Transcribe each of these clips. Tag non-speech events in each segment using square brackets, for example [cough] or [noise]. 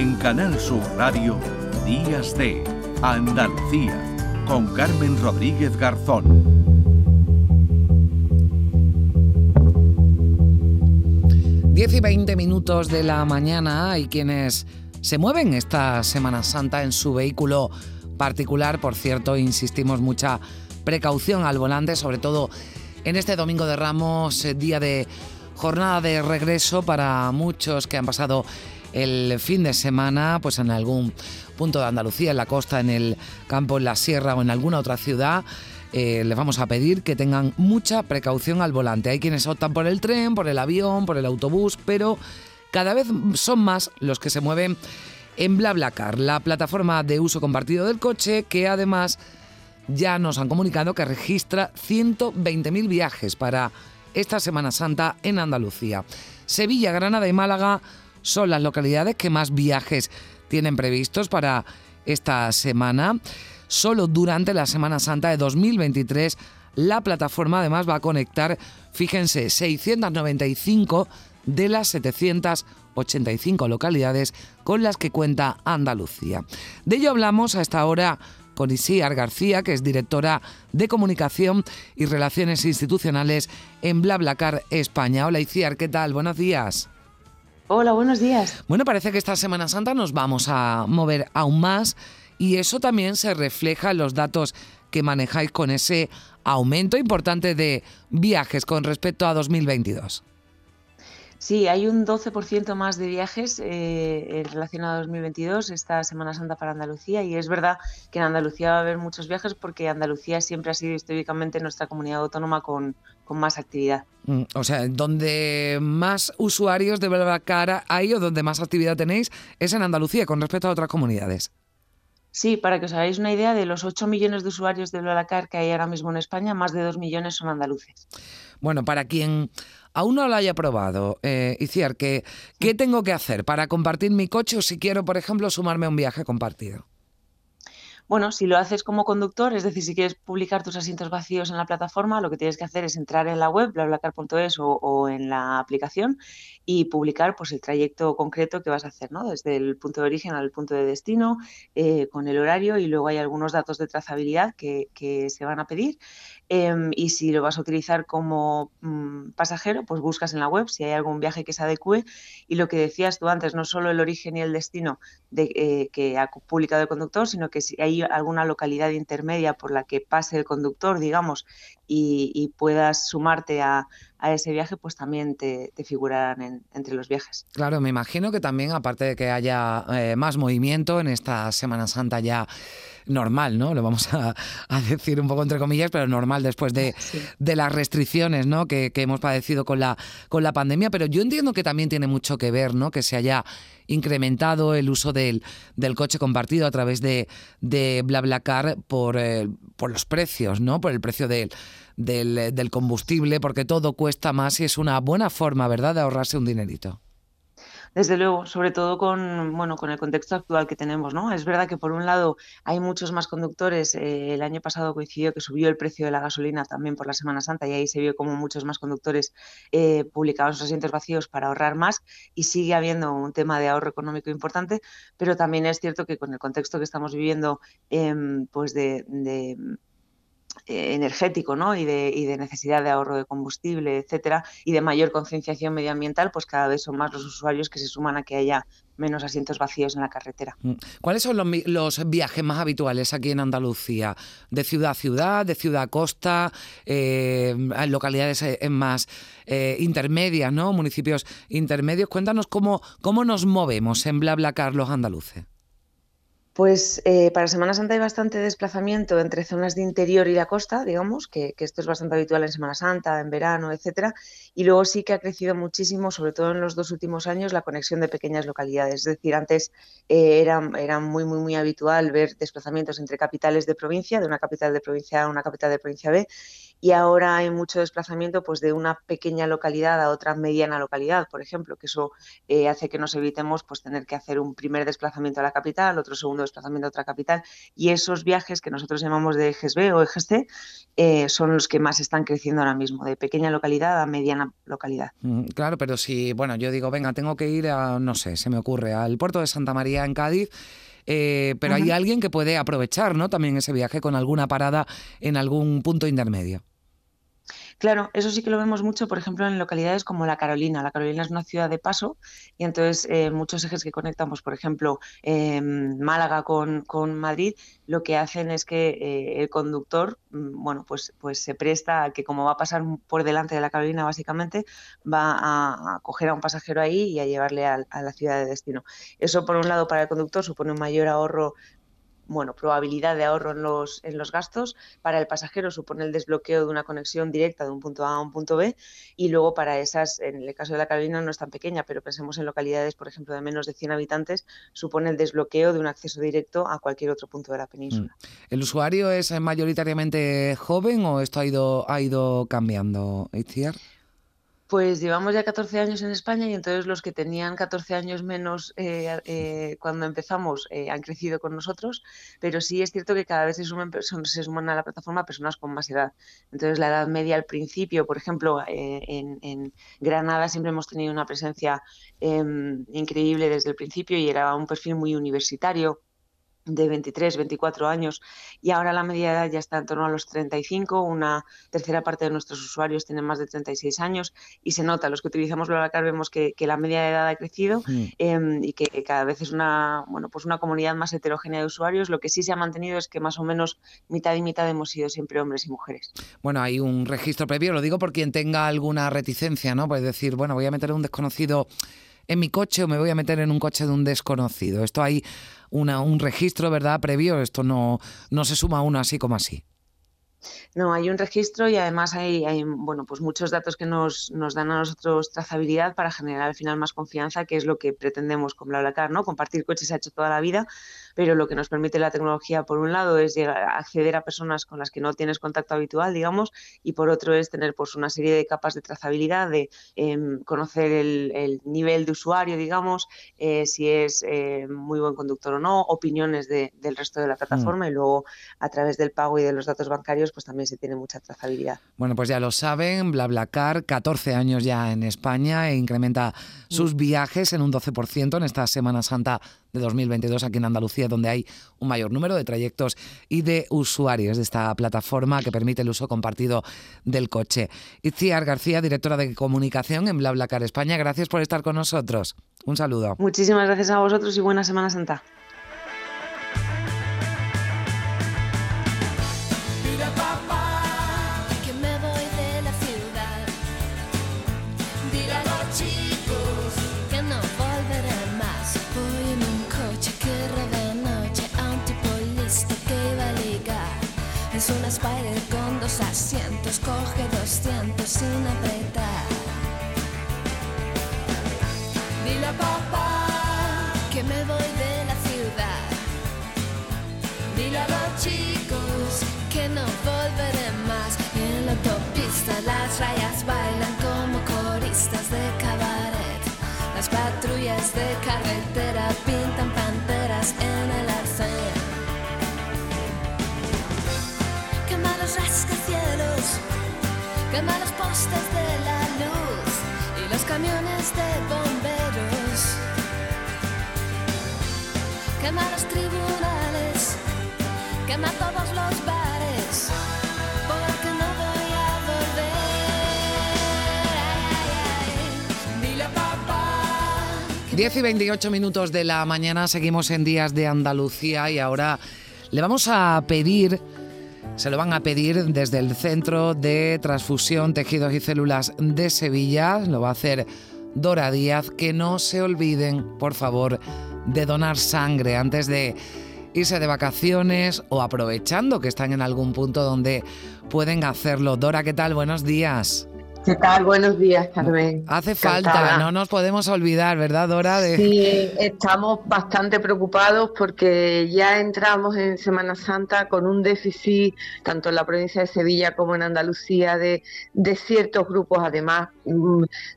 En Canal Sur Radio, Días de Andalucía, con Carmen Rodríguez Garzón. 10 y 20 minutos de la mañana hay quienes se mueven esta Semana Santa en su vehículo particular. Por cierto, insistimos mucha precaución al volante, sobre todo en este domingo de Ramos, eh, día de jornada de regreso para muchos que han pasado el fin de semana pues en algún punto de Andalucía, en la costa, en el campo, en la sierra o en alguna otra ciudad. Eh, les vamos a pedir que tengan mucha precaución al volante. Hay quienes optan por el tren, por el avión, por el autobús, pero cada vez son más los que se mueven en BlaBlaCar, la plataforma de uso compartido del coche que además ya nos han comunicado que registra 120.000 viajes para esta Semana Santa en Andalucía. Sevilla, Granada y Málaga son las localidades que más viajes tienen previstos para esta semana. Solo durante la Semana Santa de 2023 la plataforma además va a conectar, fíjense, 695 de las 785 localidades con las que cuenta Andalucía. De ello hablamos a esta hora con Isiar García, que es directora de Comunicación y Relaciones Institucionales en BlaBlaCar España. Hola Isiar, ¿qué tal? Buenos días. Hola, buenos días. Bueno, parece que esta Semana Santa nos vamos a mover aún más y eso también se refleja en los datos que manejáis con ese aumento importante de viajes con respecto a 2022. Sí, hay un 12% más de viajes eh, relacionados a 2022, esta Semana Santa para Andalucía, y es verdad que en Andalucía va a haber muchos viajes porque Andalucía siempre ha sido históricamente nuestra comunidad autónoma con, más actividad. Mm, o sea, donde más usuarios de cara hay o donde más actividad tenéis es en Andalucía con respecto a otras comunidades. Sí, para que os hagáis una idea, de los 8 millones de usuarios de BlaBlaCar que hay ahora mismo en España, más de 2 millones son andaluces. Bueno, para quien aún no lo haya probado, eh, Iciar, ¿qué, ¿qué tengo que hacer para compartir mi coche o si quiero, por ejemplo, sumarme a un viaje compartido? Bueno, si lo haces como conductor, es decir, si quieres publicar tus asientos vacíos en la plataforma, lo que tienes que hacer es entrar en la web, blablacar.es o, o, en la aplicación y publicar pues, el trayecto concreto que vas a hacer, ¿no? Desde el punto de origen al punto de destino, eh, con el horario y luego hay algunos datos de trazabilidad que, se van a pedir. Em, y si lo vas a utilizar como mm, pasajero, pues buscas en la web si hay algún viaje que se adecue. Y lo que decías tú antes, no solo el origen y el destino de, eh, que ha publicado el conductor, sino que si hay alguna localidad intermedia por la que pase el conductor, digamos, y, puedas sumarte a, ese viaje, pues también te, figurarán entre los viajes. Claro, me imagino que también, aparte de que haya eh, más movimiento en esta Semana Santa ya normal, ¿no? Lo vamos [laughs] a, decir un poco entre comillas, pero normal después de, las restricciones ¿no? que, hemos padecido con la, con la pandemia. Pero yo entiendo que también tiene mucho que ver, ¿no? Que se haya incrementado el uso del, del coche compartido a través de, de BlaBlaCar por, eh, por los precios, ¿no? Por el precio del, del, del combustible, porque todo cuesta más y es una buena forma, ¿verdad?, de ahorrarse un dinerito. Desde luego, sobre todo con, bueno, con el contexto actual que tenemos, ¿no? Es verdad que por un lado hay muchos más conductores. Eh, el año pasado coincidió que subió el precio de la gasolina también por la Semana Santa y ahí se vio como muchos más conductores eh, publicaban sus asientos vacíos para ahorrar más y sigue habiendo un tema de ahorro económico importante, pero también es cierto que con el contexto que estamos viviendo, em, pues de energético ¿no? y, de, y de necesidad de ahorro de combustible, etcétera, y de mayor concienciación medioambiental, pues cada vez son más los usuarios que se suman a que haya menos asientos vacíos en la carretera. Mm. ¿Cuáles son los, viajes más habituales aquí en Andalucía? ¿De ciudad a ciudad, de ciudad a costa, eh, localidades eh, más intermedias, ¿no? municipios intermedios? Cuéntanos cómo, cómo nos movemos en BlaBlaCar los andaluces. Pues eh, para Semana Santa hay bastante desplazamiento entre zonas de interior y la costa, digamos, que, esto es bastante habitual en Semana Santa, en verano, etcétera. Y luego sí que ha crecido muchísimo, sobre todo en los dos últimos años, la conexión de pequeñas localidades. Es decir, antes eh, era, era, muy, muy, muy habitual ver desplazamientos entre capitales de provincia, de una capital de provincia A a una capital de provincia B, y ahora hay mucho desplazamiento pues, de una pequeña localidad a otra mediana localidad, por ejemplo, que eso eh, hace que nos evitemos pues, tener que hacer un primer desplazamiento a la capital, otro segundo desplazamiento a otra capital y esos viajes que nosotros llamamos de ejes B o ejes C eh, son los que más están creciendo ahora mismo, de pequeña localidad a mediana localidad. Mm, claro, pero si, bueno, yo digo, venga, tengo que ir a, no sé, se me ocurre, al puerto de Santa María en Cádiz, eh, pero hay alguien que puede aprovechar ¿no? también ese viaje con alguna parada en algún punto intermedio. Claro, eso sí que lo vemos mucho, por ejemplo, en localidades como La Carolina. La Carolina es una ciudad de paso y entonces eh, muchos ejes que conectan, pues, por ejemplo, em, Málaga con, Madrid, lo que hacen es que eh, el conductor, mm, bueno, pues, pues se presta a que como va a pasar por delante de La Carolina, básicamente, va a, coger a un pasajero ahí y a llevarle a, a la ciudad de destino. Eso, por un lado, para el conductor supone un mayor ahorro bueno, probabilidad de ahorro en los, en los gastos. Para el pasajero supone el desbloqueo de una conexión directa de un punto A a un punto B. Y luego para esas, en el caso de la Carolina no es tan pequeña, pero pensemos en localidades, por ejemplo, de menos de 100 habitantes, supone el desbloqueo de un acceso directo a cualquier otro punto de la península. Mm. ¿El usuario es mayoritariamente joven o esto ha ido, ha ido cambiando, Itziar? Pues llevamos ya 14 años en España y entonces los que tenían 14 años menos eh, eh, cuando empezamos eh, han crecido con nosotros, pero sí es cierto que cada vez se suman, se suman a la plataforma personas con más edad. Entonces la edad media al principio, por ejemplo, en, en, Granada siempre hemos tenido una presencia em, increíble desde el principio y era un perfil muy universitario de 23, 24 años y ahora la media edad ya está en torno a los 35, una tercera parte de nuestros usuarios tienen más de 36 años y se nota, los que utilizamos BlaBlaCar vemos que, que la media de edad ha crecido em, y que cada vez es una, bueno, pues una comunidad más heterogénea de usuarios, lo que sí se ha mantenido es que más o menos mitad y mitad hemos sido siempre hombres y mujeres. Bueno, hay un registro previo, lo digo por quien tenga alguna reticencia, ¿no? Puede decir, bueno, voy a meter a un desconocido en mi coche o me voy a meter en un coche de un desconocido. Esto hay una, un registro, ¿verdad? Previo, esto no, no se suma uno así como así. No, hay un registro y además hay, hay, bueno, pues muchos datos que nos, nos, dan a nosotros trazabilidad para generar al final más confianza, que es lo que pretendemos con BlaBlaCar, ¿no? Compartir coches se ha hecho toda la vida, pero lo que nos permite la tecnología, por un lado, es llegar, acceder a personas con las que no tienes contacto habitual, digamos, y por otro es tener pues una serie de capas de trazabilidad, de em, conocer el, nivel de usuario, digamos, eh, si es eh, muy buen conductor o no, opiniones del resto de la mm. plataforma y luego a través del pago y de los datos bancarios, pues también se tiene mucha trazabilidad. Bueno, pues ya lo saben, BlaBlaCar, 14 años ya en España e incrementa sus mm. viajes en un 12% en esta Semana Santa de 2022 aquí en Andalucía, donde hay un mayor número de trayectos y de usuarios de esta plataforma que permite el uso compartido del coche. Itziar García, directora de comunicación en BlaBlaCar España, gracias por estar con nosotros. Un saludo. Muchísimas gracias a vosotros y buena Semana Santa. Spider con dos asientos, coge 200 sin apretar. Dile a papá que me voy de la ciudad. Dile a los chicos que no volveré más. En la autopista las rayas postes de la luz y los camiones de bomberos. Quema los tribunales, quema todos los bares, porque no voy a volver. Dile papá. 10 y 28 minutos de la mañana seguimos en Días de Andalucía y ahora le vamos a pedir se lo van a pedir desde el Centro de Transfusión, Tejidos y Células de Sevilla. Lo va a hacer Dora Díaz. Que no se olviden, por favor, de donar sangre antes de irse de vacaciones o aprovechando que están en algún punto donde pueden hacerlo. Dora, ¿qué tal? Buenos días. ¿Qué tal? Buenos días, Carmen. Hace falta, no nos podemos olvidar, ¿verdad, Dora? Sí, estamos bastante preocupados porque ya entramos en Semana Santa con un déficit, tanto en la provincia de Sevilla como en Andalucía, de, de ciertos grupos. Además,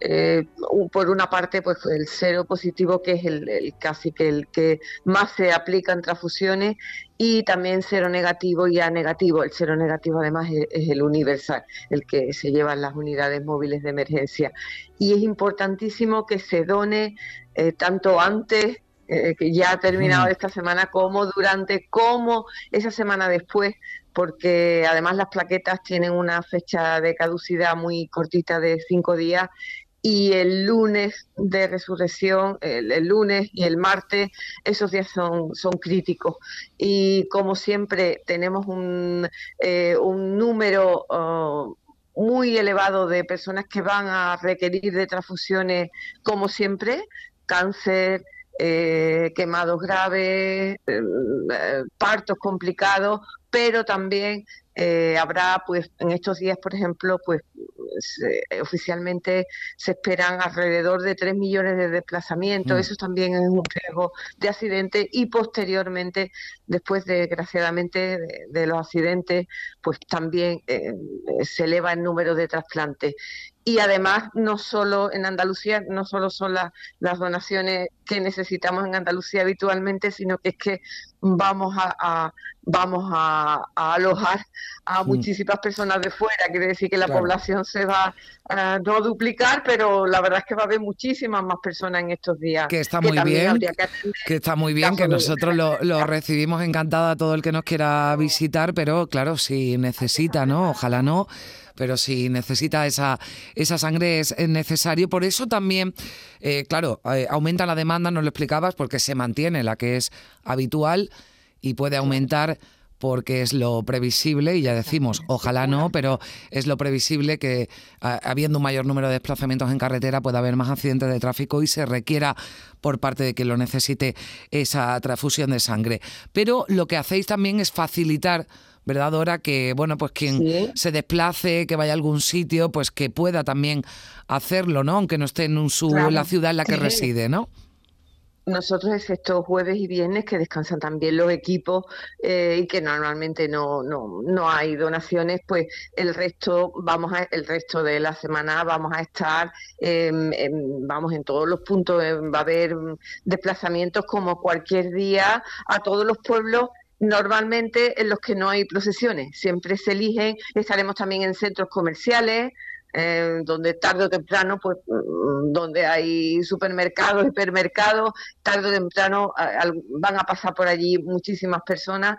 eh, por una parte, pues el cero positivo, que es el, el casi que el que más se aplica en transfusiones, y también cero negativo y A negativo. El cero negativo además es, el universal, el que se lleva en las unidades móviles de emergencia. Y es importantísimo que se done eh, tanto antes eh, que ya ha terminado esta semana, como durante, como esa semana después, porque además las plaquetas tienen una fecha de caducidad muy cortita de cinco días y el lunes de resurrección, el, lunes y el martes, esos días son, son críticos. Y como siempre tenemos un, eh, un número oh, muy elevado de personas que van a requerir de transfusiones, como siempre, cáncer, eh, quemados graves, eh, partos complicados, pero también habrá, pues, en estos días, por ejemplo, pues oficialmente se esperan alrededor de 3 millones de desplazamientos. Mm. Eso también es un riesgo de accidente y posteriormente, después desgraciadamente de, los accidentes, pues también eh, se eleva el número de trasplantes y además no solo en Andalucía, no solo son las donaciones que necesitamos en Andalucía habitualmente, sino que es que vamos a, vamos a, alojar a muchísimas personas de fuera, quiere decir que la población se va a no duplicar, pero la verdad es que va a haber muchísimas más personas en estos días. Que está muy bien, que, está muy bien, que nosotros lo, lo recibimos encantada a todo el que nos quiera visitar, pero claro, si necesita, ¿no? Ojalá no pero si necesita esa, esa sangre es, necesario. Por eso también, eh, claro, eh, aumenta la demanda, nos lo explicabas, porque se mantiene la que es habitual y puede aumentar porque es lo previsible, y ya decimos, ojalá no, pero es lo previsible que habiendo un mayor número de desplazamientos en carretera pueda haber más accidentes de tráfico y se requiera por parte de quien lo necesite esa transfusión de sangre. Pero lo que hacéis también es facilitar ¿verdad, Dora? Que, bueno, pues quien se desplace, que vaya a algún sitio, pues que pueda también hacerlo, ¿no? Aunque no esté en un su, la ciudad en la que reside, ¿no? Nosotros, excepto jueves y viernes, que descansan también los equipos eh, y que normalmente no, no, no hay donaciones, pues el resto, vamos a, el resto de la semana vamos a estar, vamos en todos los puntos, va a haber desplazamientos como cualquier día a todos los pueblos normalmente en los que no hay procesiones. Siempre se eligen, estaremos también en centros comerciales, eh, donde tarde o temprano, pues mm, donde hay supermercados, hipermercados, tarde o temprano van a pasar por allí muchísimas personas.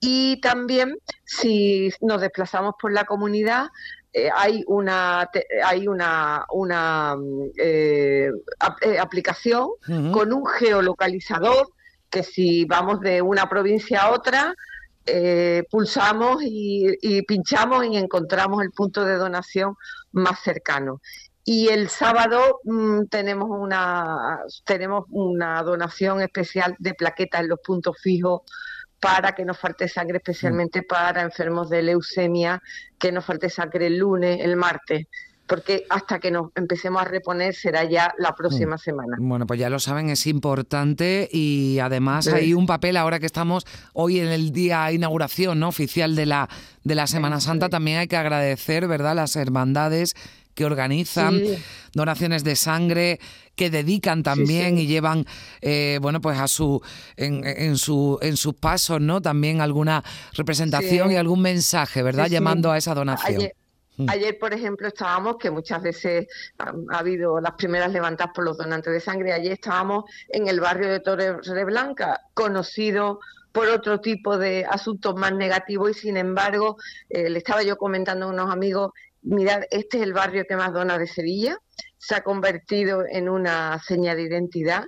Y también si nos desplazamos por la comunidad, eh, hay una hay una, una mm, eh, aplicación con un geolocalizador que si vamos de una provincia a otra, eh, pulsamos y, pinchamos y encontramos el punto de donación más cercano. Y el sábado mm, tenemos, una, tenemos una donación especial de plaquetas en los puntos fijos para que nos falte sangre, especialmente mm. para enfermos de leucemia, que nos falte sangre el lunes, el martes porque hasta que nos empecemos a reponer será ya la próxima mm. semana. Bueno, pues ya lo saben, es importante y además hay un papel ahora que estamos hoy en el día de inauguración ¿no? oficial de la, de la Semana Santa, también hay que agradecer, ¿verdad?, las hermandades que organizan donaciones de sangre que dedican también y llevan eh, bueno pues a su en, su en sus pasos no también alguna representación y algún mensaje verdad llamando a esa donación. Ayer, por ejemplo, estábamos, que muchas veces ha, habido las primeras levantadas por los donantes de sangre, ayer estábamos en el barrio de Torre Blanca, conocido por otro tipo de asuntos más negativos y sin embargo, eh, le estaba yo comentando a unos amigos, mirad, este es el barrio que más dona de Sevilla, se ha convertido en una seña de identidad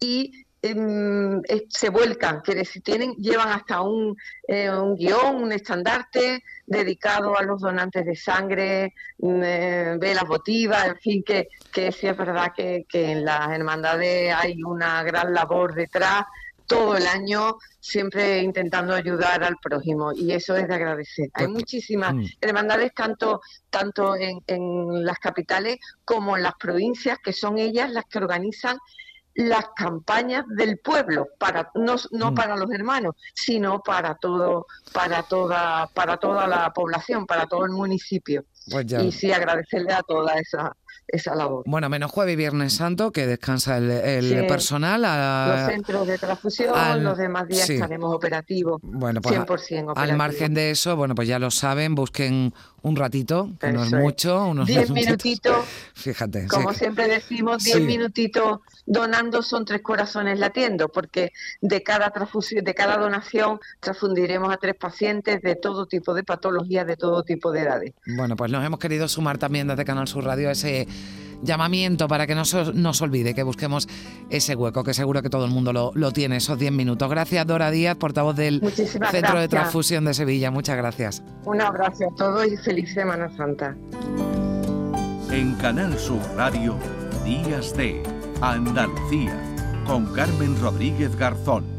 y Em, se vuelcan, que decir, tienen, llevan hasta un, eh, un guion, un estandarte dedicado a los donantes de sangre, mm, eh, velas votivas, en fin, que, que sí es verdad que, que en las hermandades hay una gran labor detrás todo el año siempre intentando ayudar al prójimo y eso es de agradecer. Hay Pues- muchísimas Mm. hermandades tanto, tanto en, en las capitales como en las provincias que son ellas las que organizan las campañas del pueblo para no, no Mm. para los hermanos sino para todo para toda para toda la población para todo el municipio Pues ya. y sí agradecerle a toda esa esa labor Bueno, menos jueves y viernes santo, que descansa el, el Sí. personal. a- los centros de transfusión al- los demás días sí. estaremos operativos bueno, pues a- 100% operativos al margen de eso, bueno, pues ya lo saben, busquen un ratito, que no es mucho, unos 10 minutitos. minutitos [laughs] Fíjate. Como siempre decimos, 10 Sí. minutitos donando son tres corazones latiendo, porque de cada transfusión, de cada donación transfundiremos a tres pacientes de todo tipo de patologías, de todo tipo de edades. Bueno, pues nos hemos querido sumar también desde Canal Sur Radio a ese llamamiento para que no se nos olvide que busquemos ese hueco, que seguro que todo el mundo lo, lo tiene, esos 10 minutos. Gracias, Dora Díaz, portavoz del Muchísimas Centro de. Transfusión de Sevilla. Muchas gracias. Un abrazo a todos y feliz Semana Santa. En Canal Sur Radio, Días de Andalucía, con Carmen Rodríguez Garzón.